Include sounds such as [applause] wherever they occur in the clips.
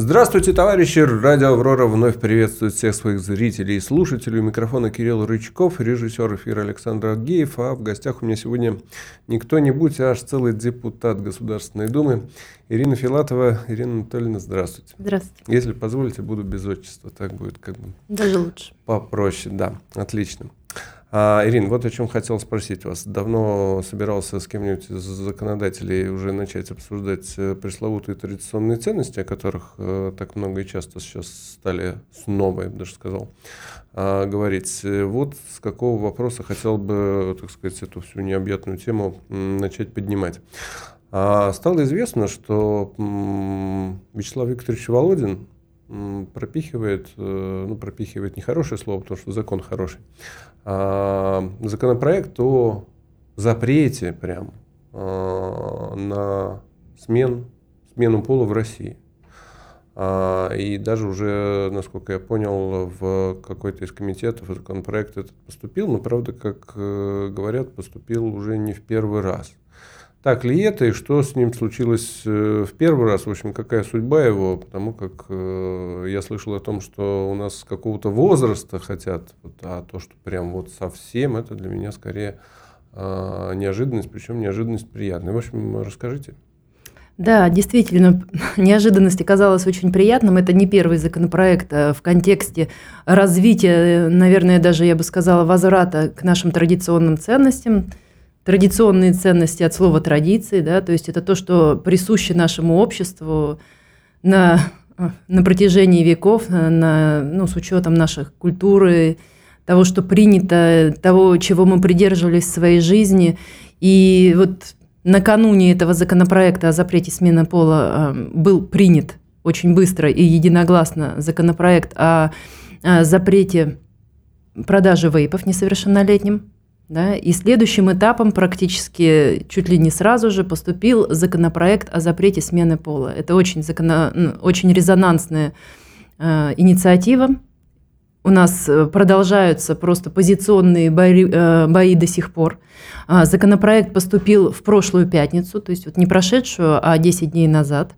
Здравствуйте, товарищи! Радио «Аврора» вновь приветствует всех своих зрителей и слушателей. У микрофона Кирилл Рычков, режиссер эфира Александр Агеев. А в гостях у меня сегодня не кто-нибудь, а аж целый депутат Государственной Думы Ирина Филатова. Ирина Анатольевна, здравствуйте. Здравствуйте. Если позволите, буду без отчества. Так будет как бы... Даже лучше. Попроще, да. Отлично. А, Ирин, вот о чем хотел спросить вас. Давно собирался с кем-нибудь из законодателей уже начать обсуждать э, пресловутые традиционные ценности, о которых э, так много и часто сейчас стали снова, я бы даже сказал, э, говорить. Вот с какого вопроса хотел бы, так сказать, эту всю необъятную тему начать поднимать. А, стало известно, что м, Вячеслав Викторович Володин пропихивает, э, ну, пропихивает нехорошее слово, потому что закон хороший, а законопроект о запрете прям а, на смен, смену пола в России. А, и даже уже, насколько я понял, в какой-то из комитетов законопроект этот поступил, но, правда, как э, говорят, поступил уже не в первый раз так ли это и что с ним случилось э, в первый раз, в общем, какая судьба его, потому как э, я слышал о том, что у нас с какого-то возраста хотят, а то, что прям вот совсем, это для меня скорее э, неожиданность, причем неожиданность приятная. В общем, расскажите. Да, действительно, [laughs] неожиданность оказалась очень приятным. Это не первый законопроект а в контексте развития, наверное, даже я бы сказала, возврата к нашим традиционным ценностям – традиционные ценности от слова традиции, да, то есть это то, что присуще нашему обществу на, на протяжении веков, на, ну, с учетом наших культуры, того, что принято, того, чего мы придерживались в своей жизни. И вот накануне этого законопроекта о запрете смены пола э, был принят очень быстро и единогласно законопроект о запрете продажи вейпов несовершеннолетним. Да? И следующим этапом практически чуть ли не сразу же поступил законопроект о запрете смены пола. Это очень, закона... Ну, очень резонансная э, инициатива. У нас э, продолжаются просто позиционные бои, э, бои до сих пор. А, законопроект поступил в прошлую пятницу, то есть вот не прошедшую, а 10 дней назад.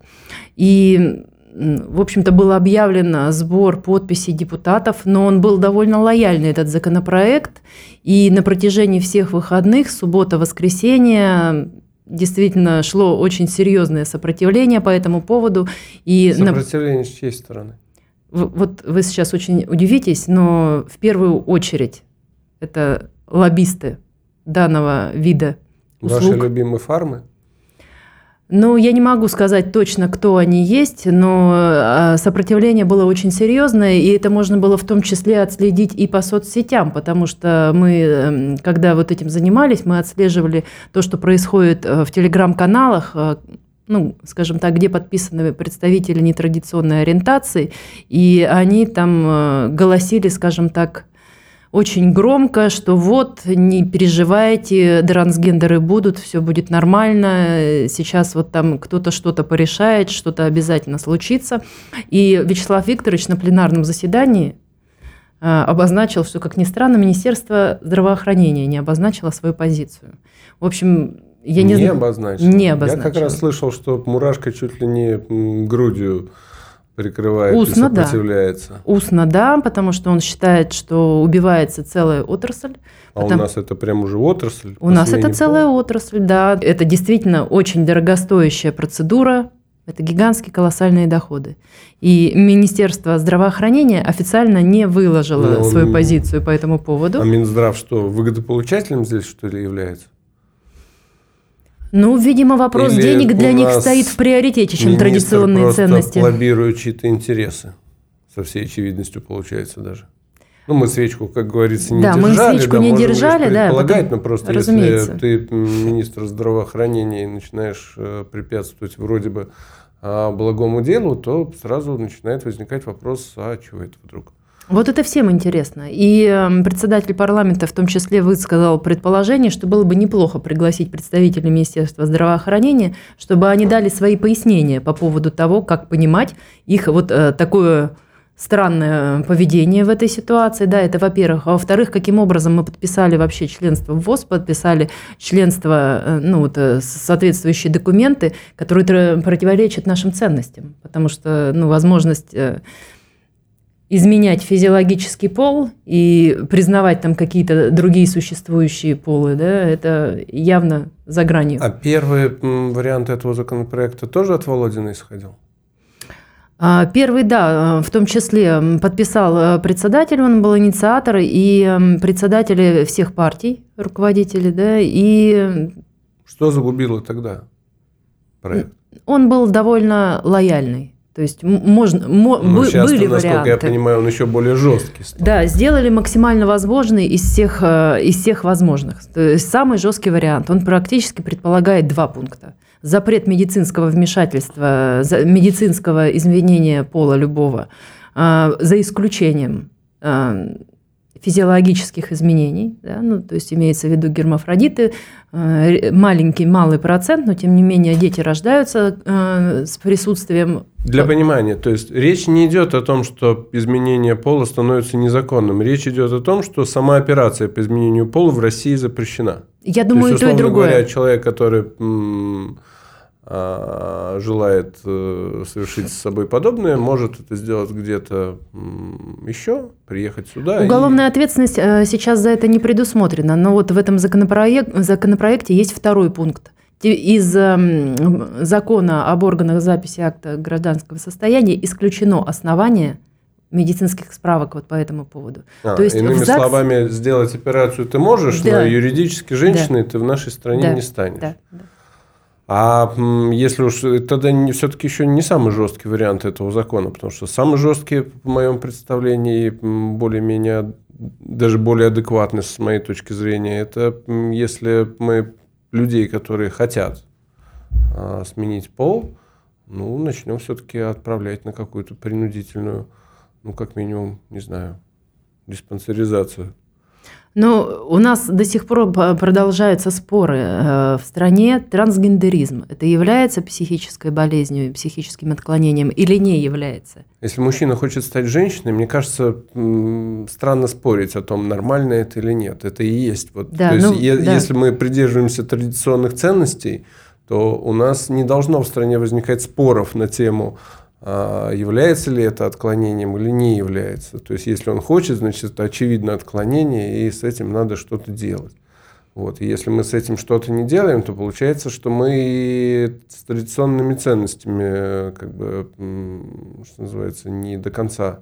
И в общем-то, был объявлен сбор подписей депутатов, но он был довольно лояльный, этот законопроект. И на протяжении всех выходных, суббота, воскресенье, действительно шло очень серьезное сопротивление по этому поводу. И сопротивление с чьей стороны? Вот вы сейчас очень удивитесь, но в первую очередь это лоббисты данного вида услуг. Ваши любимые фармы? Ну, я не могу сказать точно, кто они есть, но а, сопротивление было очень серьезное, и это можно было в том числе отследить и по соцсетям, потому что мы, эм, когда вот этим занимались, мы отслеживали то, что происходит э, в телеграм-каналах, э, ну, скажем так, где подписаны представители нетрадиционной ориентации, и они там э, голосили, скажем так, очень громко, что вот, не переживайте, трансгендеры будут, все будет нормально, сейчас вот там кто-то что-то порешает, что-то обязательно случится. И Вячеслав Викторович на пленарном заседании а, обозначил, что, как ни странно, Министерство здравоохранения не обозначило свою позицию. В общем, я не, не знаю. Обозначил. Не обозначил. Я как раз слышал, что Мурашка чуть ли не грудью прикрывает Устно, и сопротивляется. Да. Устно, да, потому что он считает, что убивается целая отрасль. А потому... у нас это прям уже отрасль? У нас это целая пол? отрасль, да. Это действительно очень дорогостоящая процедура, это гигантские колоссальные доходы. И Министерство здравоохранения официально не выложило Но, ну, свою позицию по этому поводу. А Минздрав что, выгодополучателем здесь что ли является? Ну, видимо, вопрос Или денег для них стоит в приоритете, чем традиционные просто ценности. лоббирует чьи-то интересы. Со всей очевидностью получается даже. Ну, мы свечку, как говорится, не да, держали. Мы свечку да, не держали, да. Полагать, но просто разумеется. если ты министр здравоохранения и начинаешь э, препятствовать вроде бы а, благому делу, то сразу начинает возникать вопрос, а чего это вдруг? Вот это всем интересно. И эм, председатель парламента в том числе высказал предположение, что было бы неплохо пригласить представителей Министерства здравоохранения, чтобы они дали свои пояснения по поводу того, как понимать их вот э, такое странное поведение в этой ситуации, да, это во-первых. А во-вторых, каким образом мы подписали вообще членство в ВОЗ, подписали членство, э, ну, вот, э, соответствующие документы, которые противоречат нашим ценностям, потому что, ну, возможность изменять физиологический пол и признавать там какие-то другие существующие полы, да, это явно за гранью. А первый вариант этого законопроекта тоже от Володина исходил? А, первый, да, в том числе подписал э, председатель, он был инициатор, и председатели всех партий, руководители, да, и... Что загубило тогда проект? Он был довольно лояльный. То есть можно, ну, сейчас, были насколько варианты. я понимаю, он еще более жесткий стал. Да, сделали максимально возможный из всех, э, из всех возможных. То есть самый жесткий вариант, он практически предполагает два пункта запрет медицинского вмешательства, медицинского изменения пола любого, а, за исключением а, физиологических изменений, да, ну, то есть имеется в виду гермафродиты, маленький, малый процент, но тем не менее дети рождаются с присутствием... Для понимания, то есть речь не идет о том, что изменение пола становится незаконным, речь идет о том, что сама операция по изменению пола в России запрещена. Я думаю, то, есть, и то, и другое. говоря, человек, который желает э, совершить с собой подобное, может это сделать где-то еще, приехать сюда. Уголовная и... ответственность э, сейчас за это не предусмотрена, но вот в этом законопроект, законопроекте есть второй пункт. Из эм, закона об органах записи акта гражданского состояния исключено основание медицинских справок вот по этому поводу. А, То есть иными ЗАГС... словами, сделать операцию ты можешь, да. но юридически женщиной да. ты в нашей стране да. не станешь. Да. Да. А если уж тогда все-таки еще не самый жесткий вариант этого закона, потому что самый жесткий, в моем представлении, более-менее, даже более адекватный с моей точки зрения, это если мы людей, которые хотят а, сменить пол, ну, начнем все-таки отправлять на какую-то принудительную, ну, как минимум, не знаю, диспансеризацию. Но у нас до сих пор продолжаются споры э, в стране. Трансгендеризм – это является психической болезнью, психическим отклонением или не является? Если мужчина хочет стать женщиной, мне кажется, странно спорить о том, нормально это или нет. Это и есть. Вот. Да, То есть, ну, е- да. если мы придерживаемся традиционных ценностей, то у нас не должно в стране возникать споров на тему является ли это отклонением или не является. То есть, если он хочет, значит, это очевидно отклонение, и с этим надо что-то делать. Вот. И если мы с этим что-то не делаем, то получается, что мы с традиционными ценностями, как бы, что называется, не до конца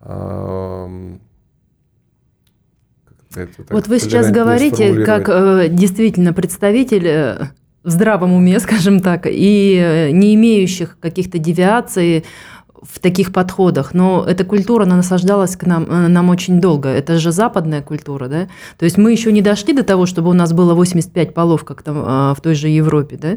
а, это, вот вы сейчас говорите, как э, действительно представитель э, в здравом уме, [laughs] скажем так, и э, не имеющих каких-то девиаций в таких подходах. Но эта культура, она насаждалась к нам, э, нам очень долго. Это же западная культура, да? То есть мы еще не дошли до того, чтобы у нас было 85 полов, как там а, в той же Европе, да?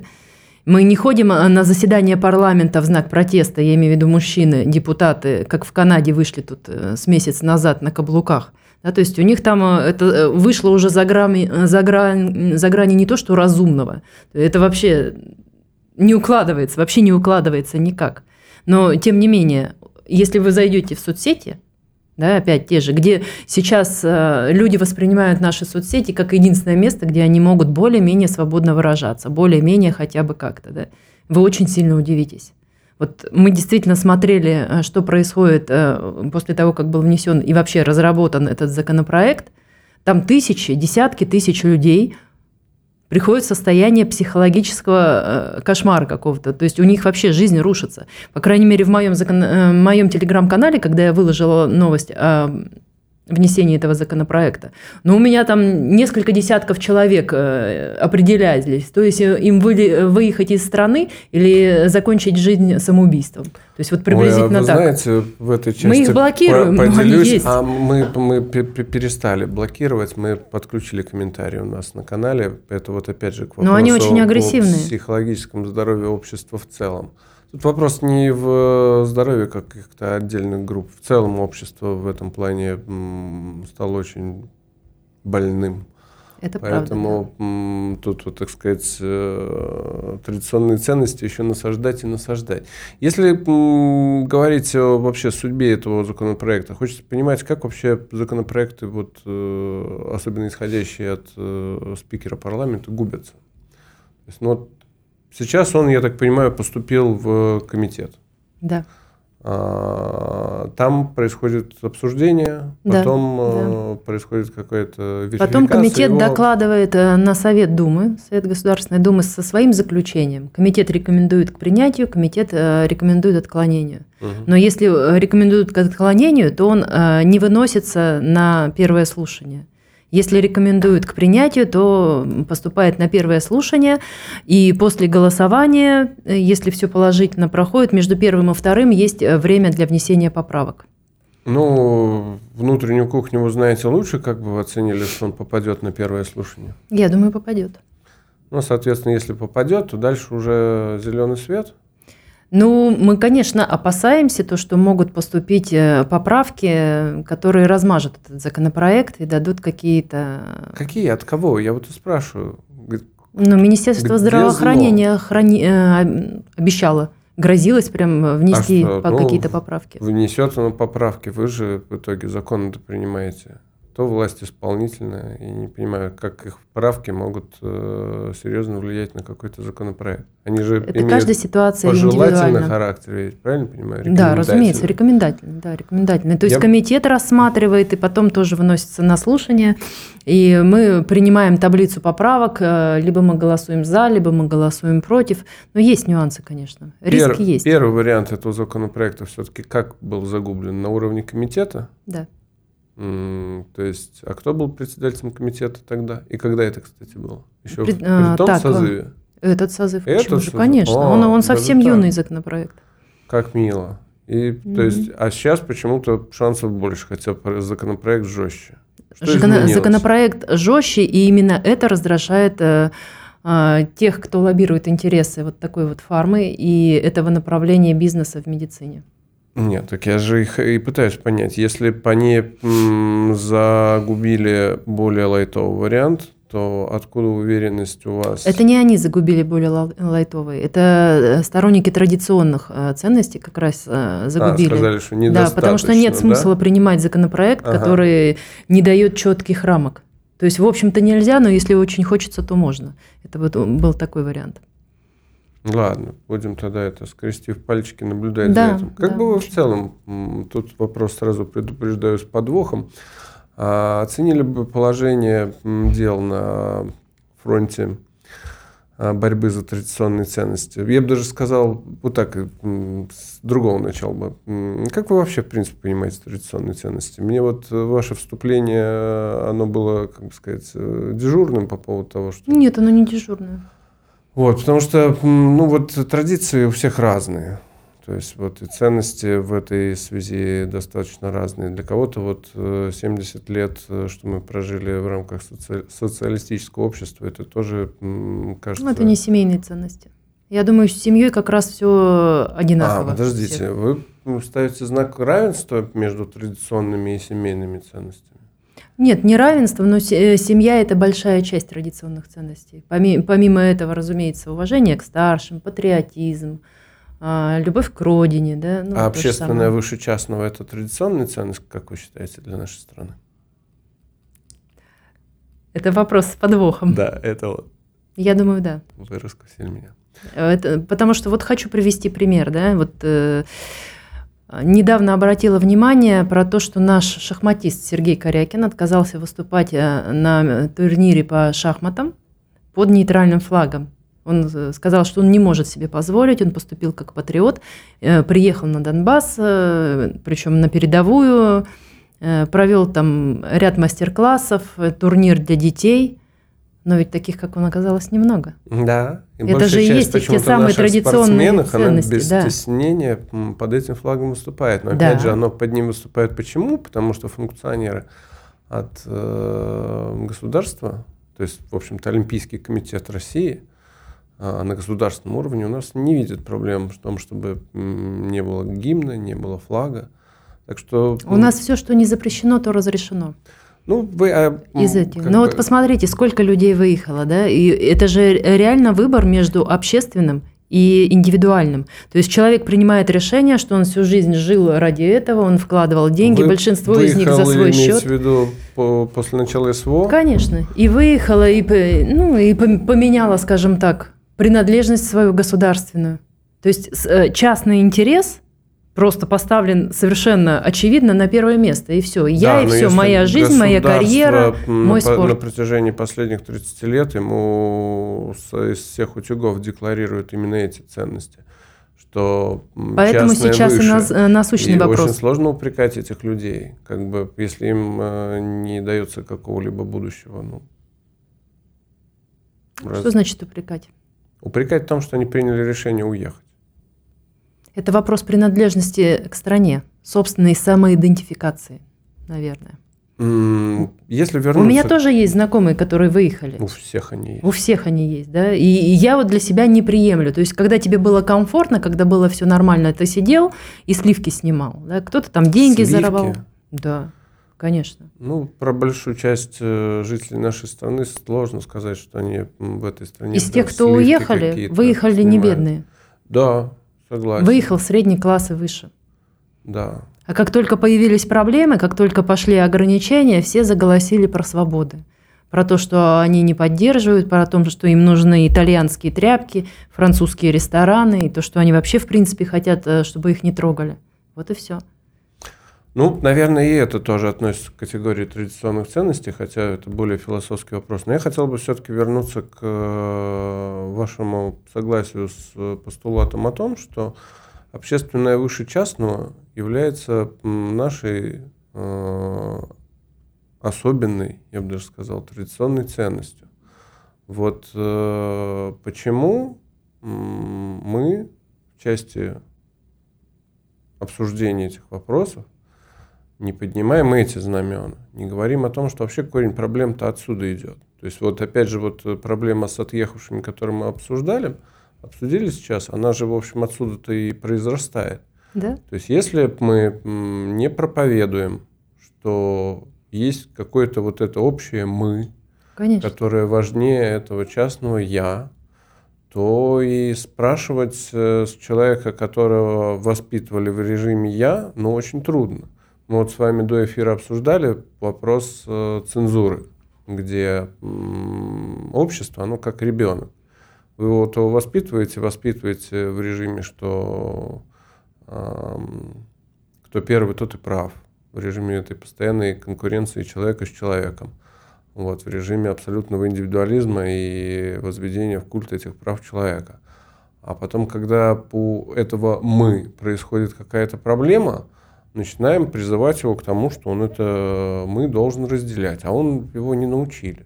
Мы не ходим э, на заседание парламента в знак протеста, я имею в виду мужчины, депутаты, как в Канаде вышли тут с месяц назад на каблуках. Да, то есть у них там э, это э, вышло уже за, грани, э, за, грань, за грани не то, что разумного. Это вообще не укладывается, вообще не укладывается никак. Но тем не менее, если вы зайдете в соцсети, да, опять те же, где сейчас люди воспринимают наши соцсети как единственное место, где они могут более-менее свободно выражаться, более-менее хотя бы как-то, да, вы очень сильно удивитесь. Вот мы действительно смотрели, э, что происходит э, после того, как был внесен и вообще разработан этот законопроект. Там тысячи, десятки тысяч людей приходят в состояние психологического э, кошмара какого-то. То есть у них вообще жизнь рушится. По крайней мере, в моем, закон... моем телеграм-канале, когда я выложила новость внесении этого законопроекта. Но у меня там несколько десятков человек э, определялись. То есть э, им выехать из страны или закончить жизнь самоубийством. То есть вот приблизительно Ой, а вы так. знаете, в этой части мы их блокируем, поделюсь, но они есть. А мы, мы перестали блокировать, мы подключили комментарии у нас на канале. Это вот опять же к вопросу но они очень агрессивные. о психологическом здоровье общества в целом. Тут вопрос не в здоровье каких-то отдельных групп. В целом общество в этом плане стало очень больным. Это Поэтому правда, да. тут, вот, так сказать, э, традиционные ценности еще насаждать и насаждать. Если говорить о вообще судьбе этого законопроекта, хочется понимать, как вообще законопроекты, вот, э, особенно исходящие от э, спикера парламента, губятся. То есть, ну, вот сейчас он, я так понимаю, поступил в комитет. Да. А, там происходит обсуждение, потом да, да. происходит какое-то Потом комитет его... докладывает э, на Совет Думы, Совет Государственной Думы со своим заключением. Комитет рекомендует к принятию, комитет э, рекомендует отклонению. Угу. Но если э, рекомендуют к отклонению, то он не выносится на первое слушание. Если рекомендуют к принятию, то поступает на первое слушание, и после голосования, если все положительно проходит, между первым и вторым есть э, время для внесения поправок. Ну, внутреннюю кухню вы знаете лучше, как бы вы оценили, что он попадет на первое слушание? Я думаю, попадет. Ну, соответственно, если попадет, то дальше уже зеленый свет. Ну, мы, конечно, опасаемся то, что могут поступить э, поправки, которые размажут этот законопроект и дадут какие-то... Какие? От кого? Я вот и спрашиваю. Ну, Министерство Где здравоохранения храни... Э, обещало, грозилось прям внести а что? ну, какие-то поправки. Внесет оно поправки, вы же в итоге законы-то принимаете то власть исполнительная, и не понимаю, как их правки могут э, серьезно влиять на какой-то законопроект. Они же Это имеют каждая ситуация пожелательный характер, ведь, правильно понимаю? Да, разумеется, рекомендательный, да, рекомендательный. То есть Я... комитет рассматривает и потом тоже выносится на слушание, и мы принимаем таблицу поправок, э, либо мы голосуем за, либо мы голосуем против. Но есть нюансы, конечно, риски Пер... есть. Первый вариант этого законопроекта все-таки как был загублен на уровне комитета? Да. То есть, а кто был председателем комитета тогда? И когда это, кстати, было? Еще Пред, при, при том так, созыве? Этот созыв, этот почему же? Конечно, О, он, он совсем юный так. законопроект. Как мило. И, mm-hmm. то есть, а сейчас почему-то шансов больше, хотя законопроект жестче. Что законопроект жестче, и именно это раздражает э, э, тех, кто лоббирует интересы вот такой вот фармы и этого направления бизнеса в медицине. Нет, так я же их и пытаюсь понять. Если бы они загубили более лайтовый вариант, то откуда уверенность у вас? Это не они загубили более лайтовый, это э, сторонники традиционных э, ценностей как раз э, загубили. А, сказали, что недостаточно, Да, потому что нет смысла да? принимать законопроект, ага. который не дает четких рамок. То есть, в общем-то, нельзя, но если очень хочется, то можно. Это вот был такой вариант. Ладно, будем тогда это, скрестив пальчики, наблюдать да, за этим. Как да. бы вы в целом, тут вопрос сразу предупреждаю с подвохом, а, оценили бы положение дел на фронте а, борьбы за традиционные ценности? Я бы даже сказал, вот так, с другого начала бы. Как вы вообще, в принципе, понимаете традиционные ценности? Мне вот ваше вступление, оно было, как бы сказать, э, дежурным по поводу того, что... Нет, оно не дежурное. Вот, потому что, ну вот традиции у всех разные. То есть вот и ценности в этой связи достаточно разные. Для кого-то вот 70 э, лет, э, что мы прожили в рамках соци... социалистического общества, это тоже кажется... Ну, это не семейные ценности. Я думаю, с семьей как раз все одинаково. А, подождите, вы ставите знак равенства между традиционными и семейными ценностями? Нет, не равенство, но э, семья – это большая часть традиционных ценностей. Помимо этого, разумеется, уважение к старшим, патриотизм, а, любовь к родине. Да? Ну, а общественное выше частного – это традиционная ценность, как вы считаете, для нашей страны? Это вопрос с подвохом. Да, это вот. Я думаю, да. Вы раскусили меня. Это, потому что вот хочу привести пример, да, вот э, Недавно обратила внимание про то, что наш шахматист Сергей Корякин отказался выступать э, на турнире по шахматам под нейтральным флагом. Он э, сказал, что он не может себе позволить, он поступил как патриот, э, приехал на Донбасс, причем на передовую, провел там ряд мастер-классов, турнир для детей – но ведь таких, как он, оказалось немного. Да. И Это же и есть те самые традиционные ценности. Она без да. стеснения под этим флагом выступает. Но да. опять же, оно под ним выступает почему? Потому что функционеры от э, государства, то есть, в общем-то, Олимпийский комитет России э, на государственном уровне у нас не видит проблем в том, чтобы не было гимна, не было флага. Так что... У нас все, что не запрещено, то разрешено. Ну, вы, а, из этих. Ну вот посмотрите, сколько людей выехало, да, и это же реально выбор между общественным и индивидуальным. То есть человек принимает решение, что он всю жизнь жил ради этого, он вкладывал деньги, Вы большинство из них за свой счет. в виду по, после начала СВО? Конечно. И выехала, и, ну, и поменяла, скажем так, принадлежность свою государственную. То есть э, частный интерес просто поставлен совершенно очевидно на первое место, и все. Я да, и все, моя жизнь, моя карьера, мой спорт. На протяжении последних 30 лет ему из всех утюгов декларируют именно эти ценности. Что Поэтому сейчас выше. и нас, э, насущный и вопрос. очень сложно упрекать этих людей, как бы, если им э, не дается какого-либо будущего. Ну, что раз... значит упрекать? Упрекать в том, что они приняли решение уехать. Это вопрос принадлежности к стране, собственной самоидентификации, наверное. Если вернуться... У меня тоже есть знакомые, которые выехали. У всех они есть. У всех они есть, да. И, я вот для себя не приемлю. То есть, когда тебе было комфортно, когда было все нормально, ты сидел и сливки снимал. Да? Кто-то там деньги сливки? заработал. Да, конечно. Ну, про большую часть э, жителей нашей страны сложно сказать, что они в этой стране... Из тех, кто уехали, выехали снимают. не бедные. Да, Согласен. Выехал средний класс и выше. Да. А как только появились проблемы, как только пошли ограничения, все заголосили про свободы. Про то, что они не поддерживают, про то, что им нужны итальянские тряпки, французские рестораны, и то, что они вообще, в принципе, хотят, э, чтобы их не трогали. Вот и все. Ну, наверное, и это тоже относится к категории традиционных ценностей, хотя это более философский вопрос. Но я хотел бы все-таки вернуться к э, вашему согласию с постулатом о том, что общественное выше частного является нашей э, особенной, я бы даже сказал, традиционной ценностью. Вот э, почему мы в части обсуждения этих вопросов не поднимаем эти знамена, не говорим о том, что вообще корень проблем-то отсюда идет. То есть вот опять же вот проблема с отъехавшими, которую мы обсуждали, обсудили сейчас, она же в общем отсюда-то и произрастает. Да? То есть если мы не проповедуем, что есть какое-то вот это общее мы, Конечно. которое важнее этого частного я, то и спрашивать э, с человека, которого воспитывали в режиме я, ну очень трудно. Мы вот с вами до эфира обсуждали вопрос э, цензуры, где общество, оно как ребенок. Вы вот его воспитываете, воспитываете в режиме, что э, кто первый, тот и прав. В режиме этой постоянной конкуренции человека с человеком. Вот, в режиме абсолютного индивидуализма и возведения в культ этих прав человека. А потом, когда у этого «мы» происходит какая-то проблема – начинаем призывать его к тому, что он это мы должен разделять, а он его не научили.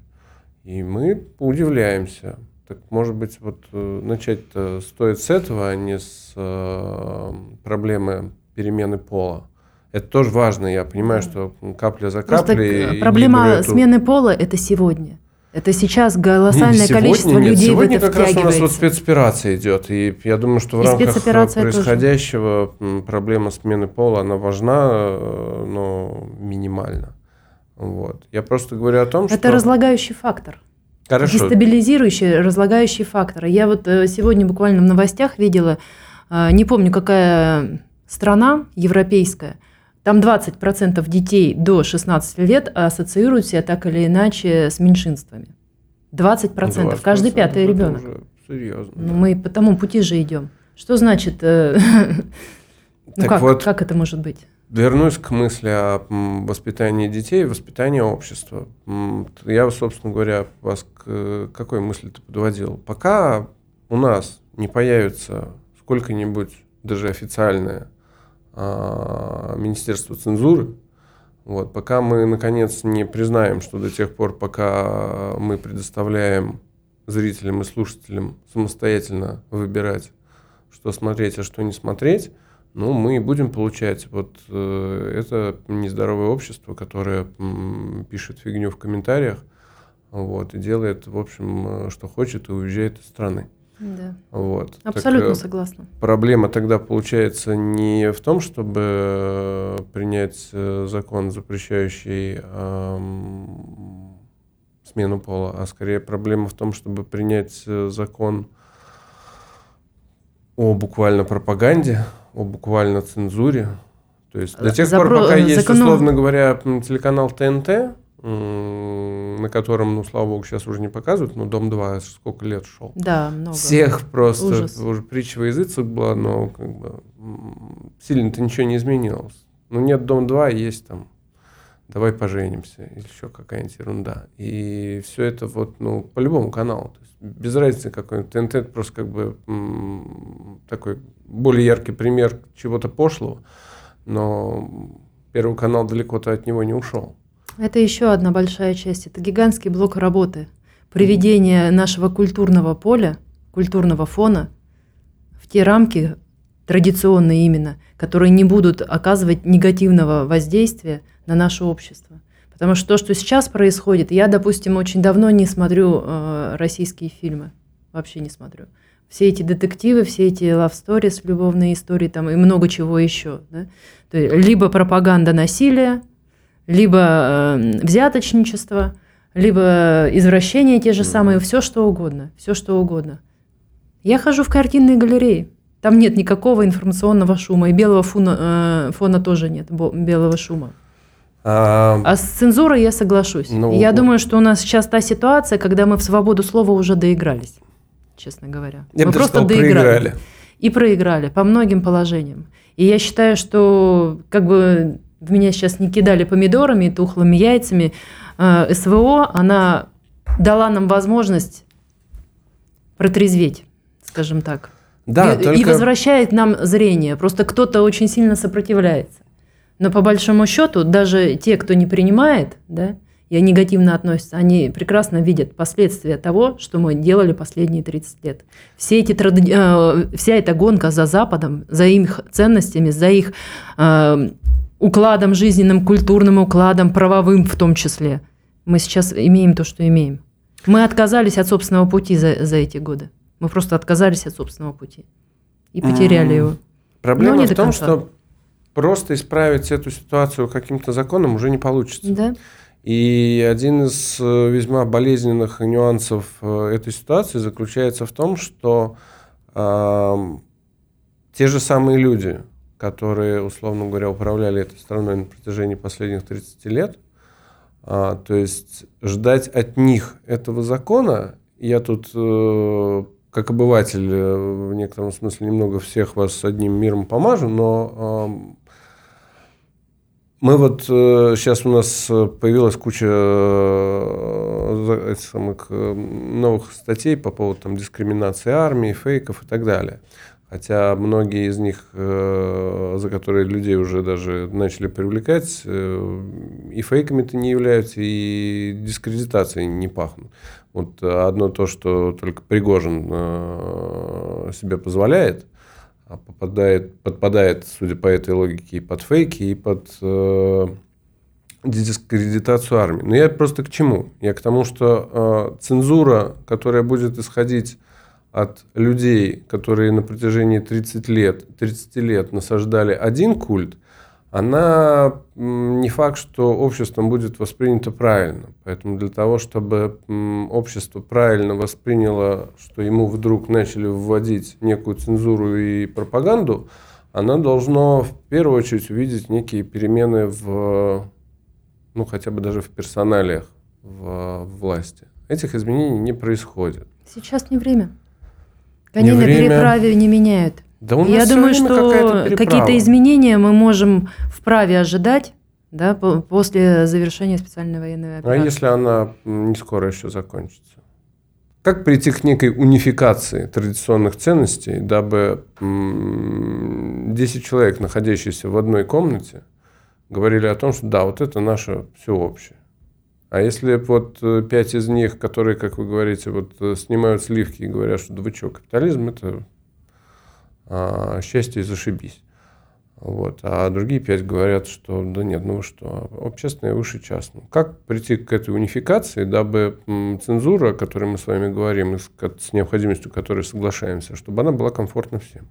И мы удивляемся. Так может быть, вот э, начать стоит с этого, а не с э, проблемы перемены пола. Это тоже важно, я понимаю, что капля за каплей. Просто проблема смены пола – это сегодня. Это сейчас колоссальное сегодня, количество нет. людей сегодня в это как раз у нас вот спецоперация идет, и я думаю, что в и рамках происходящего тоже. проблема смены пола, она важна, э, но минимально. Вот. Я просто говорю о том, это что... Это разлагающий фактор. Хорошо. Дестабилизирующий, разлагающий фактор. Я вот э, сегодня буквально в новостях видела, э, не помню, какая страна европейская, там 20% детей до 16 лет ассоциируют себя так или иначе с меньшинствами. 20%, 20% каждый пятый ребенок. Серьезно. Ну, мы по тому пути же идем. Что значит, э, [laughs] ну как, вот, как это может быть? Вернусь к мысли о воспитании детей и воспитании общества. Я, собственно говоря, вас к какой мысли ты подводил? Пока у нас не появится сколько-нибудь даже официальное Министерства цензуры. Вот, пока мы, наконец, не признаем, что до тех пор, пока мы предоставляем зрителям и слушателям самостоятельно выбирать, что смотреть, а что не смотреть, ну, мы будем получать вот э, это нездоровое общество, которое м, пишет фигню в комментариях, вот, и делает, в общем, э, что хочет, и уезжает из страны. Да. Вот. Абсолютно так, согласна. Проблема тогда получается не в том, чтобы принять закон, запрещающий эм, смену пола, а скорее проблема в том, чтобы принять закон о буквально пропаганде, о буквально цензуре. То есть до тех Запро... пор, пока есть, законом... условно говоря, телеканал ТНТ, на котором, ну, слава богу, сейчас уже не показывают, но «Дом-2» сколько лет шел. Да, много. Всех просто, Ужас. уже притча во языцах была, но как бы сильно-то ничего не изменилось. Ну, нет «Дом-2», есть там «Давай поженимся» или еще какая-нибудь ерунда. И все это вот, ну, по любому каналу. То есть без разницы какой ТНТ это просто как бы такой более яркий пример чего-то пошлого, но Первый канал далеко-то от него не ушел. Это еще одна большая часть. Это гигантский блок работы. Приведение нашего культурного поля, культурного фона в те рамки, традиционные именно, которые не будут оказывать негативного воздействия на наше общество. Потому что то, что сейчас происходит, я, допустим, очень давно не смотрю э, российские фильмы. Вообще не смотрю. Все эти детективы, все эти love stories, любовные истории там и много чего еще. Да? То есть, либо пропаганда насилия, либо э, взяточничество, либо извращения те же самые, все что угодно, все что угодно. Я хожу в картинные галереи, там нет никакого информационного шума, и белого фона, э, фона тоже нет, белого шума. А, а с цензурой я соглашусь. Ну, я думаю, что у нас сейчас та ситуация, когда мы в свободу слова уже доигрались, честно говоря. Я мы просто сказал, доиграли. Проиграли. И проиграли по многим положениям. И я считаю, что как бы в меня сейчас не кидали помидорами, тухлыми яйцами, э, СВО, она дала нам возможность протрезветь, скажем так. Да, и, только... и возвращает нам зрение. Просто кто-то очень сильно сопротивляется. Но по большому счету, даже те, кто не принимает, да, и негативно относятся, они прекрасно видят последствия того, что мы делали последние 30 лет. Все эти, э, вся эта гонка за Западом, за их ценностями, за их э, укладом жизненным, культурным укладом, правовым в том числе. Мы сейчас имеем то, что имеем. Мы отказались от собственного пути за, за эти годы. Мы просто отказались от собственного пути и потеряли его. Проблема в том, что просто исправить эту ситуацию каким-то законом уже не получится. Да. И один из э, весьма болезненных нюансов э, этой ситуации заключается в том, что э, те же самые люди, которые, условно говоря, управляли этой страной на протяжении последних 30 лет, э, то есть ждать от них этого закона, я тут э, как обыватель э, в некотором смысле немного всех вас одним миром помажу, но мы вот э, сейчас у нас э, появилась куча э, самых, э, новых статей по поводу там, дискриминации армии, фейков и так далее. Хотя многие из них, э, за которые людей уже даже начали привлекать, э, и фейками-то не являются, и дискредитацией не пахнут. Вот одно то, что только Пригожин э, себе позволяет – а попадает, подпадает, судя по этой логике, и под фейки, и под э, дискредитацию армии. Но я просто к чему? Я к тому, что э, цензура, которая будет исходить от людей, которые на протяжении 30 лет, 30 лет насаждали один культ, она не факт, что обществом будет воспринято правильно. Поэтому для того, чтобы общество правильно восприняло, что ему вдруг начали вводить некую цензуру и пропаганду, она должно в первую очередь увидеть некие перемены в, ну хотя бы даже в персоналиях в власти. Этих изменений не происходит. Сейчас не время. Они не на время... переправе не меняют. Да у нас Я думаю, что какие-то изменения мы можем вправе ожидать да, после завершения специальной военной а операции. А если она не скоро еще закончится? Как прийти к некой унификации традиционных ценностей, дабы 10 человек, находящиеся в одной комнате, говорили о том, что да, вот это наше все общее. А если вот э, пять из них, которые, как вы говорите, вот э, снимают сливки и говорят, что да вы что, капитализм это а, счастье и зашибись. Вот. А другие пять говорят, что да нет, ну что, общественное выше частного. Как прийти к этой унификации, дабы цензура, о которой мы с вами говорим, с необходимостью которой соглашаемся, чтобы она была комфортна всем?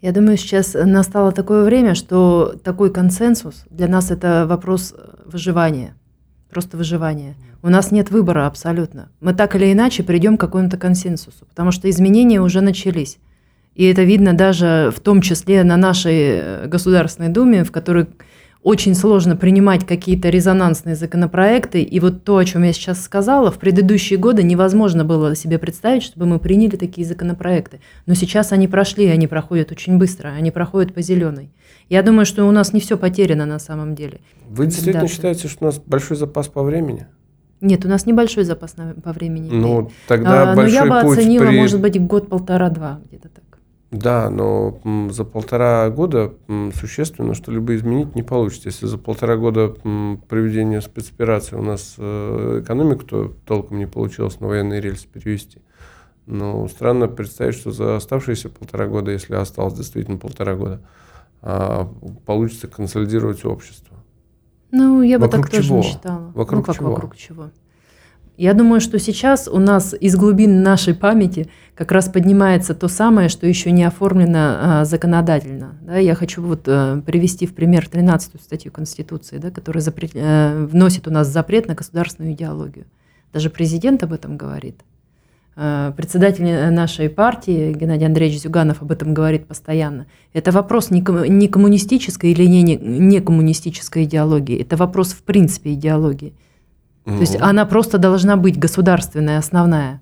Я думаю, сейчас настало такое время, что такой консенсус для нас это вопрос выживания, просто выживания. У нас нет выбора абсолютно. Мы так или иначе придем к какому-то консенсусу, потому что изменения уже начались. И это видно даже в том числе на нашей э, Государственной Думе, в которой очень сложно принимать какие-то резонансные законопроекты. И вот то, о чем я сейчас сказала, в предыдущие годы невозможно было себе представить, чтобы мы приняли такие законопроекты. Но сейчас они прошли, они проходят очень быстро, они проходят по зеленой. Я думаю, что у нас не все потеряно на самом деле. Вы действительно считаете, что у нас большой запас по времени? Нет, у нас небольшой запас по времени. Ну, тогда а, большой Но я бы путь оценила, при... может быть, год-полтора-два где-то так. Да, но за полтора года существенно что-либо изменить не получится. Если за полтора года проведения спецоперации у нас э, экономику-то толком не получилось на военные рельсы перевести, но странно представить, что за оставшиеся полтора года, если осталось действительно полтора года, а, получится консолидировать общество. Ну, я бы вокруг так чего? тоже не считала. Вокруг ну, как чего? вокруг чего? Я думаю, что сейчас у нас из глубин нашей памяти как раз поднимается то самое, что еще не оформлено а, законодательно. Да, я хочу вот а, привести в пример 13 статью Конституции, да, которая запрет, а, вносит у нас запрет на государственную идеологию. Даже президент об этом говорит. А, председатель нашей партии Геннадий Андреевич Зюганов об этом говорит постоянно. Это вопрос не коммунистической или не, не коммунистической идеологии, это вопрос в принципе идеологии. То есть она просто должна быть государственная, основная.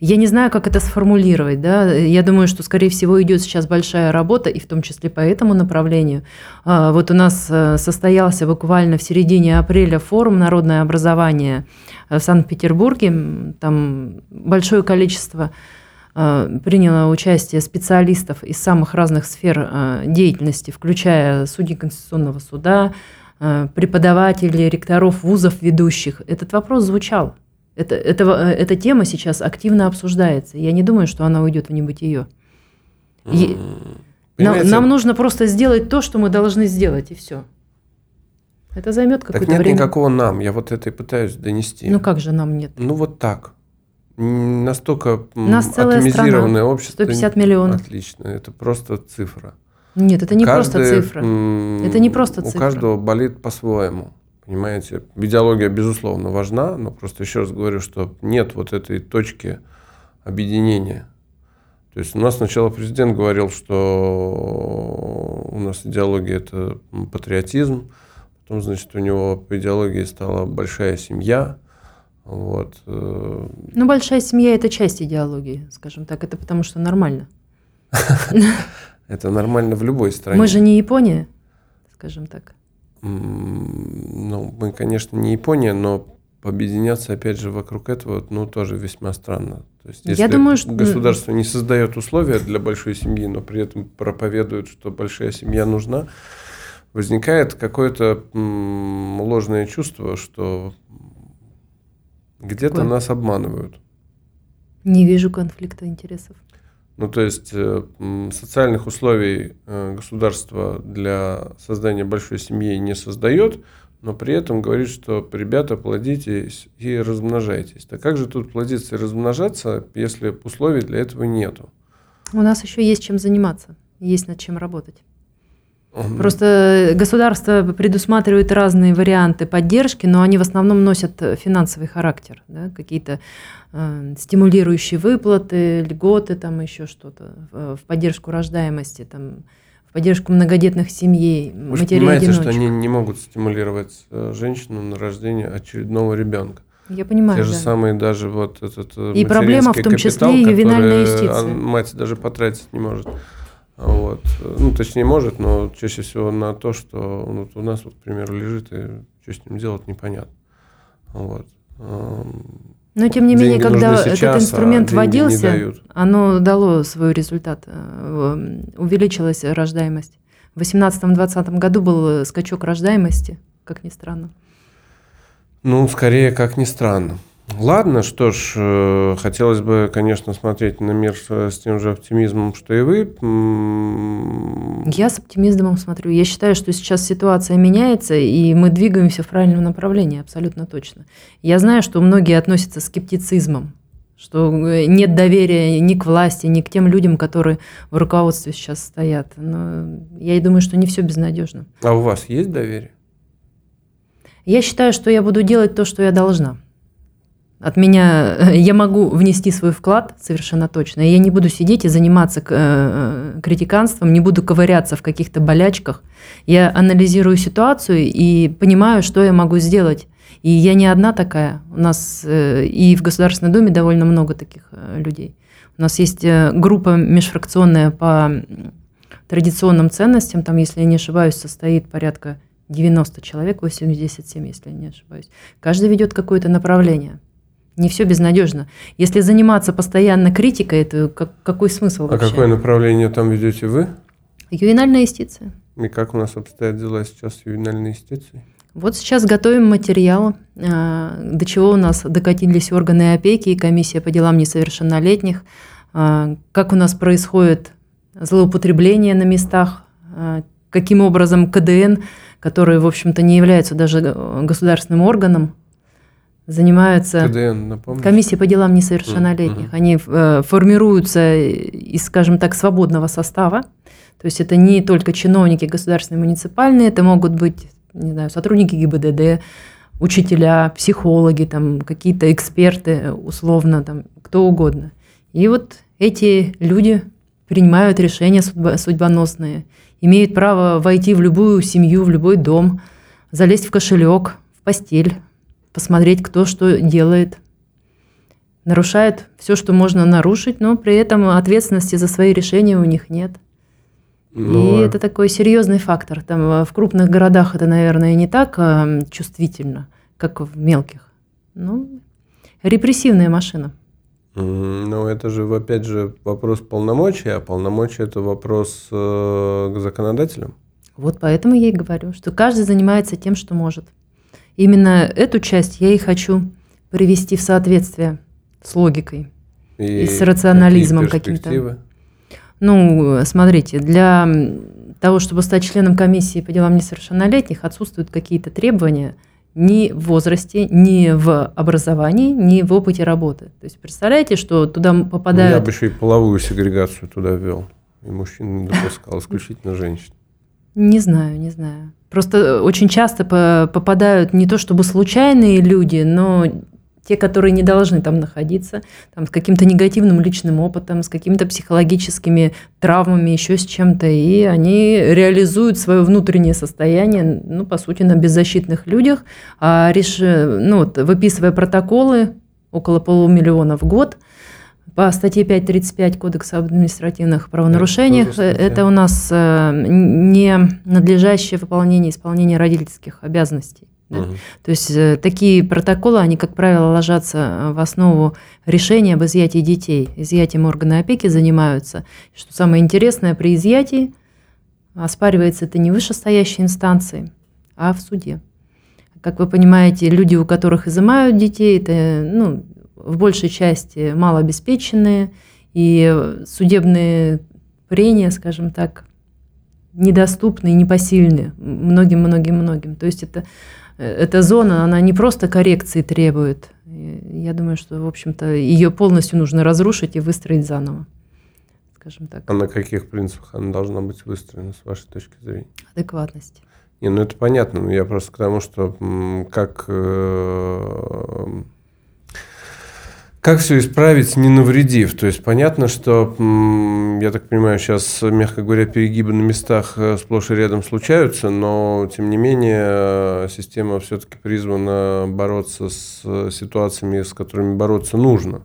Я не знаю, как это сформулировать. Да? Я думаю, что, скорее всего, идет сейчас большая работа, и в том числе по этому направлению. А, вот у нас э, состоялся буквально в середине апреля форум «Народное образование» в Санкт-Петербурге. Там большое количество э, приняло участие специалистов из самых разных сфер э, деятельности, включая судей Конституционного суда, преподавателей, ректоров вузов ведущих. Этот вопрос звучал. Это, это, э, эта тема сейчас активно обсуждается. Я не думаю, что она уйдет в небытие. Нам, нам нужно просто сделать то, что мы должны сделать, и все. Это займет какое-то так нет время. никакого нам. Я вот это и пытаюсь донести. Ну как же нам нет? Ну вот так. Настолько Нас атомизированное страна, общество. 150 миллионов. Отлично. Это просто цифра. Нет, это не Каждый, просто цифра. Это не просто цифра. У каждого болит по-своему. Понимаете, идеология, безусловно, важна, но просто еще раз говорю, что нет вот этой точки объединения. То есть у нас сначала президент говорил, что у нас идеология это патриотизм, потом, значит, у него по идеологии стала большая семья. Вот. Э. Ну, большая семья это часть идеологии, скажем так, это потому что нормально. [laughs] Это нормально в любой стране. Мы же не Япония, скажем так. Ну, мы, конечно, не Япония, но объединяться, опять же, вокруг этого, ну, тоже весьма странно. То есть, если Я думаю, что... государство не создает условия для большой семьи, но при этом проповедует, что большая семья нужна, возникает какое-то ложное чувство, что где-то нас обманывают. Не вижу конфликта интересов. Ну, то есть э, социальных условий э, государство для создания большой семьи не создает, но при этом говорит, что ребята, плодитесь и размножайтесь. Так как же тут плодиться и размножаться, если условий для этого нету? У нас еще есть чем заниматься, есть над чем работать. Просто государство предусматривает разные варианты поддержки, но они в основном носят финансовый характер, да, какие-то э, стимулирующие выплаты, льготы, там еще что-то в поддержку рождаемости, там, в поддержку многодетных семей, Вы матерей понимаете, что они не могут стимулировать э, женщину на рождение очередного ребенка. Я понимаю. Те же да. самые даже вот этот э, И проблема в том числе и ювенальная юстиция. Мать даже потратить не может. Вот. Ну, точнее, может, но чаще всего на то, что вот у нас, вот, к примеру, лежит, и что с ним делать, непонятно. Вот. Но тем не деньги менее, когда сейчас, этот инструмент а вводился, оно дало свой результат. Э, увеличилась рождаемость. В 2018-2020 году был скачок рождаемости, как ни странно. Ну, скорее, как ни странно. Ладно, что ж, э, хотелось бы, конечно, смотреть на мир с тем же оптимизмом, что и вы. Я с оптимизмом смотрю. Я считаю, что сейчас ситуация меняется, и мы двигаемся в правильном направлении, абсолютно точно. Я знаю, что многие относятся скептицизмом, что э, нет доверия ни к власти, ни к тем людям, которые в руководстве сейчас стоят. Но я думаю, что не все безнадежно. А у вас есть доверие? Я считаю, что я буду делать то, что я должна. От меня я могу внести свой вклад совершенно точно. Я не буду сидеть и заниматься э, критиканством, не буду ковыряться в каких-то болячках. Я анализирую ситуацию и понимаю, что я могу сделать. И я не одна такая. У нас э, и в Государственной Думе довольно много таких э, людей. У нас есть группа межфракционная по традиционным ценностям. Там, если я не ошибаюсь, состоит порядка 90 человек, 87, если я не ошибаюсь. Каждый ведет какое-то направление. Не все безнадежно. Если заниматься постоянно критикой, это как, какой смысл а вообще? А какое направление там ведете вы? Ювенальная юстиция. И как у нас обстоят дела сейчас с ювенальной юстицией? Вот сейчас готовим материал, а, до чего у нас докатились органы опеки и комиссия по делам несовершеннолетних, а, как у нас происходит злоупотребление на местах, каким образом КДН, который, в общем-то, не является даже государственным органом, занимаются КДН, комиссии по делам несовершеннолетних. Mm-hmm. Они э, формируются из, скажем так, свободного состава. То есть это не только чиновники государственные, муниципальные, это могут быть, не знаю, сотрудники ГИБДД, учителя, психологи, там какие-то эксперты, условно, там кто угодно. И вот эти люди принимают решения судьбоносные, имеют право войти в любую семью, в любой дом, залезть в кошелек, в постель, посмотреть, кто что делает. Нарушает все, что можно нарушить, но при этом ответственности за свои решения у них нет. Но... И это такой серьезный фактор. Там э, в крупных городах это, наверное, не так э, чувствительно, как в мелких. Ну, репрессивная машина. Ну, это же, опять же, вопрос полномочия, а полномочия – это вопрос э, к законодателям. Вот поэтому я и говорю, что каждый занимается тем, что может. Именно эту часть я и хочу привести в соответствие с логикой и, и с рационализмом каким-то. Ну, смотрите, для того, чтобы стать членом комиссии по делам несовершеннолетних, отсутствуют какие-то требования ни в возрасте, ни в образовании, ни в опыте работы. То есть представляете, что туда попадают... Ну, я бы еще и половую сегрегацию туда ввел. И мужчин не допускал, исключительно женщин. Не знаю, не знаю. Просто э, очень часто попадают не то чтобы случайные люди, но те, которые не должны там находиться, там, с каким-то негативным личным опытом, с какими-то психологическими травмами, еще с чем-то, и они реализуют свое внутреннее состояние, ну, по сути, на беззащитных людях, а реш... ну, вот, выписывая протоколы, около полумиллиона в год – по статье 5.35 Кодекса об административных правонарушениях это, это у нас э, не надлежащее выполнение исполнения родительских обязанностей. Да? Угу. То есть э, такие протоколы, они, как правило, ложатся в основу решения об изъятии детей. Изъятием органы опеки занимаются. Что самое интересное, при изъятии оспаривается это не вышестоящей инстанции, а в суде. Как вы понимаете, люди, у которых изымают детей, это ну, в большей части малообеспеченные, и судебные прения, скажем так, недоступны и непосильны многим-многим-многим. То есть это, эта зона, она не просто коррекции требует. Я думаю, что, в общем-то, ее полностью нужно разрушить и выстроить заново. Скажем так. А на каких принципах она должна быть выстроена, с вашей точки зрения? Адекватности. Не, ну это понятно. Я просто к тому, что как э, как все исправить, не навредив? То есть понятно, что, я так понимаю, сейчас, мягко говоря, перегибы на местах э, сплошь и рядом случаются, но, тем не менее, э, система все-таки призвана бороться с э, ситуациями, с которыми бороться нужно.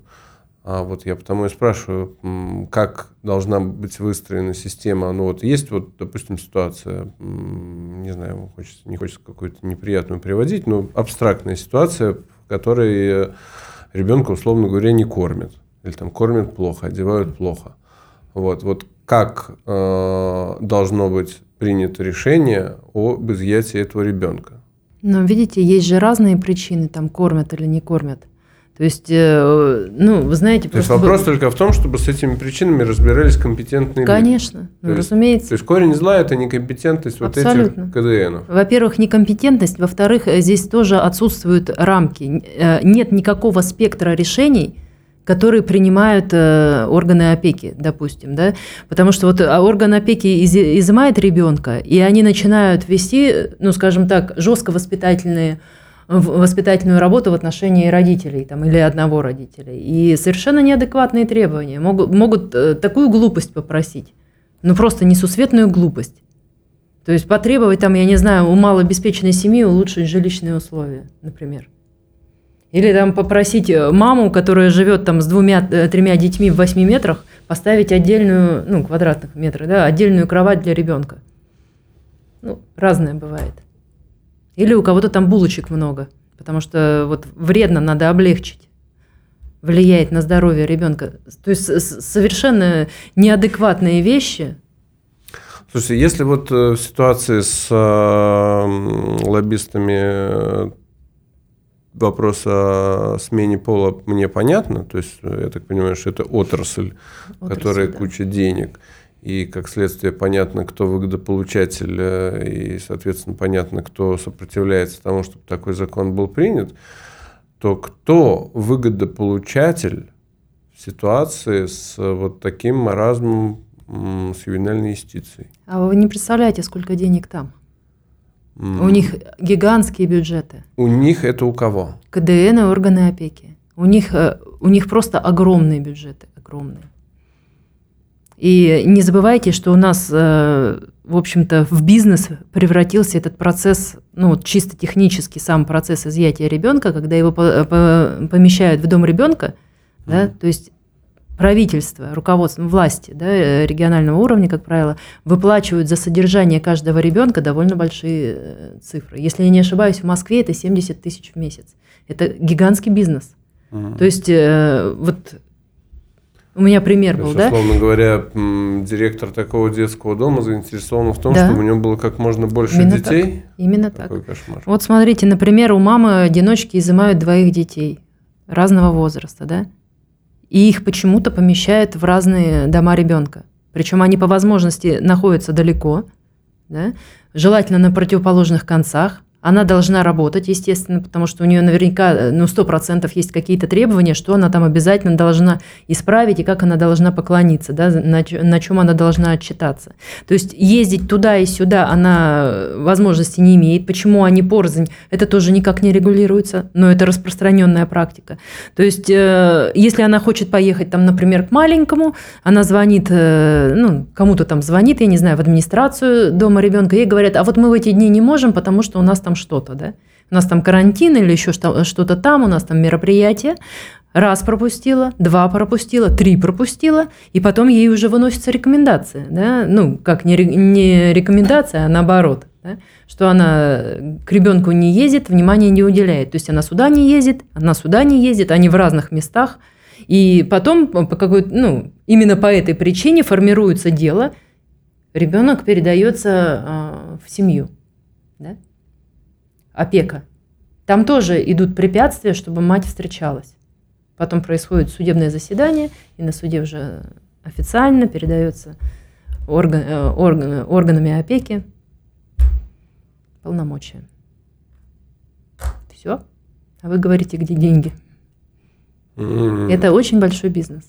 А вот я потому и спрашиваю, как должна быть выстроена система. Ну вот есть вот, допустим, ситуация, не знаю, хочется, не хочется какую-то неприятную приводить, но абстрактная ситуация, в которой ребенка, условно говоря, не кормят. Или там кормят плохо, одевают плохо. Вот, вот как э, должно быть принято решение об изъятии этого ребенка? Но видите, есть же разные причины, там кормят или не кормят. То есть, э, ну, вы знаете... То есть вопрос бы... только в том, чтобы с этими причинами разбирались компетентные Конечно, люди. ну, то разумеется. то есть корень зла – это некомпетентность Абсолютно. вот этих КДНов. Во-первых, некомпетентность. Во-вторых, здесь тоже отсутствуют рамки. Э, нет никакого спектра решений, которые принимают э, органы опеки, допустим, да, потому что вот а, орган опеки из, изымает ребенка, и они начинают вести, ну, скажем так, жестко воспитательные воспитательную работу в отношении родителей там, или одного родителя. И совершенно неадекватные требования. Могут, могут э, такую глупость попросить, ну просто несусветную глупость. То есть потребовать там, я не знаю, у малообеспеченной семьи улучшить жилищные условия, например. Или там попросить э, маму, которая живет там с двумя-тремя э, детьми в 8 метрах, поставить отдельную, ну, квадратных метров, да, отдельную кровать для ребенка. Ну, разное бывает. Или у кого-то там булочек много, потому что вот вредно, надо облегчить влияет на здоровье ребенка. То есть совершенно неадекватные вещи. Слушайте, если вот э, в ситуации с э, лоббистами э, вопрос о смене пола мне понятно, то есть я так понимаю, что это отрасль, отрасль которая да. куча денег и, как следствие, понятно, кто выгодополучатель, э, и, соответственно, понятно, кто сопротивляется тому, чтобы такой закон был принят, то кто выгодополучатель в ситуации с вот таким маразмом с ювенальной юстицией? А вы не представляете, сколько денег там? Mm. У них гигантские бюджеты. У них это у кого? КДН и органы опеки. У них, э, у них просто огромные бюджеты, огромные. И не забывайте, что у нас, э, в общем-то, в бизнес превратился этот процесс, ну, чисто технический сам процесс изъятия ребенка, когда его помещают в дом ребенка, да, то есть правительство, руководство, власти да, регионального уровня, как правило, выплачивают за содержание каждого ребенка довольно большие э, цифры. Если я не ошибаюсь, в Москве это 70 тысяч в месяц. Это гигантский бизнес. Угу. То есть э, вот у меня пример был, да? Условно говоря, директор такого детского дома заинтересован в том, да. чтобы у него было как можно больше Именно детей. Так. Именно Какой так. кошмар. Вот смотрите, например, у мамы одиночки изымают двоих детей разного возраста, да? И их почему-то помещают в разные дома ребенка. Причем они по возможности находятся далеко, да? желательно на противоположных концах, она должна работать, естественно, потому что у нее наверняка, э, ну, сто процентов есть какие-то требования, что она там обязательно должна исправить и как она должна поклониться, да, на, на чем она должна отчитаться. То есть ездить туда и сюда она э, возможности не имеет. Почему они порзнь, это тоже никак не регулируется, но это распространенная практика. То есть э, если она хочет поехать там, например, к маленькому, она звонит, ну, кому-то там звонит, я не знаю, в администрацию дома ребенка, ей говорят, а вот мы в эти дни не можем, потому что у нас там там что-то, да? У нас там карантин или еще что-то там, у нас там мероприятие. Раз пропустила, два пропустила, три пропустила, и потом ей уже выносится рекомендация, да? Ну, как не, не рекомендация, а наоборот, да? что она к ребенку не ездит, внимания не уделяет. То есть она сюда не ездит, она сюда не ездит, они в разных местах. И потом по какой ну, именно по этой причине формируется дело, ребенок передается э, в семью. Опека. Там тоже идут препятствия, чтобы мать встречалась. Потом происходит судебное заседание, и на суде уже официально передается орган, э, орган, органами опеки полномочия. Все. А вы говорите, где деньги? Mm-hmm. Это очень большой бизнес.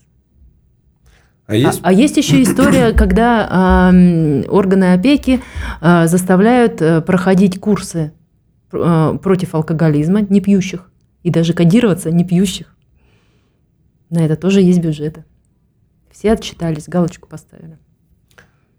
А есть, а, а есть еще история, [clears throat] когда э, органы опеки э, заставляют э, проходить курсы против алкоголизма не пьющих и даже кодироваться не пьющих. На это тоже есть бюджеты. Все отчитались, галочку поставили.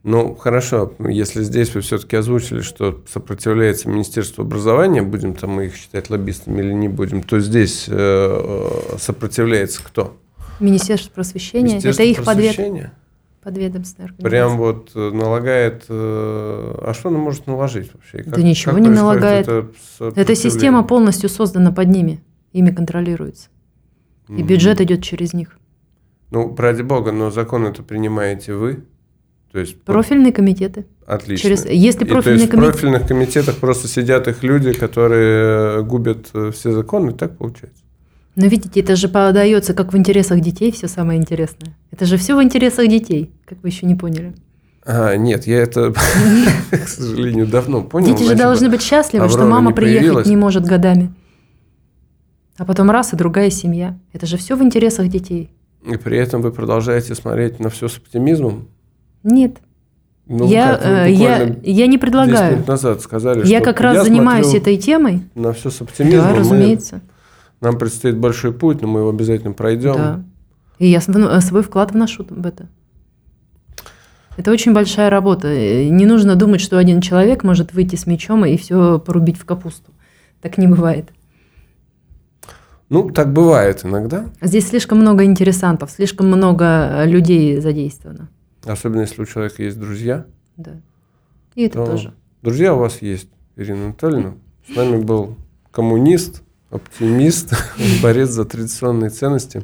Ну, хорошо, если здесь вы все-таки озвучили, что сопротивляется Министерство образования, будем там мы их считать лоббистами или не будем, то здесь э, э сопротивляется кто? Министерство просвещения. Министерство это их просвещения? подвед подведомственная организация. Прям вот э, налагает... Э, а что она может наложить вообще? Как, да ничего как не налагает. Эта система полностью создана под ними. Ими контролируется. И mm-hmm. бюджет идет через них. Ну, ради бога, но закон это принимаете вы? То есть профильные комитеты. Отлично. Через, если профильные и, то есть комит... в профильных комитетах просто сидят их люди, которые губят э, все законы, так получается? Но видите, это же подается как в интересах детей все самое интересное. Это же все в интересах детей, как вы еще не поняли. А, нет, я это, [laughs] к сожалению, давно понял. Дети же должны быть счастливы, что мама приехать не может годами. А потом раз и другая семья. Это же все в интересах детей. И при этом вы продолжаете смотреть на все с оптимизмом? Нет. Ну, я, как, э, я, я не предлагаю. 10 минут назад сказали, я как раз я занимаюсь этой темой. На все с оптимизмом. Да, разумеется. Мы, нам предстоит большой путь, но мы его обязательно пройдем. Да. И я свой вклад вношу в это. Это очень большая работа. Не нужно думать, что один человек может выйти с мечом и все порубить в капусту. Так не бывает. Ну, так бывает иногда. Здесь слишком много интересантов, слишком много людей задействовано. Особенно если у человека есть друзья. Да. И это тоже. Друзья у вас есть, Ирина Анатольевна. С нами был коммунист, оптимист, [laughs] борец за традиционные ценности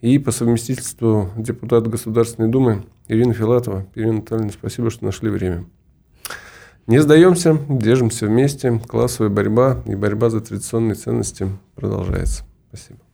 и по совместительству депутат Государственной Думы Ирина Филатова. Ирина Анатольевна, спасибо, что нашли время. Не сдаемся, держимся вместе. Классовая борьба и борьба за традиционные ценности продолжается. Спасибо.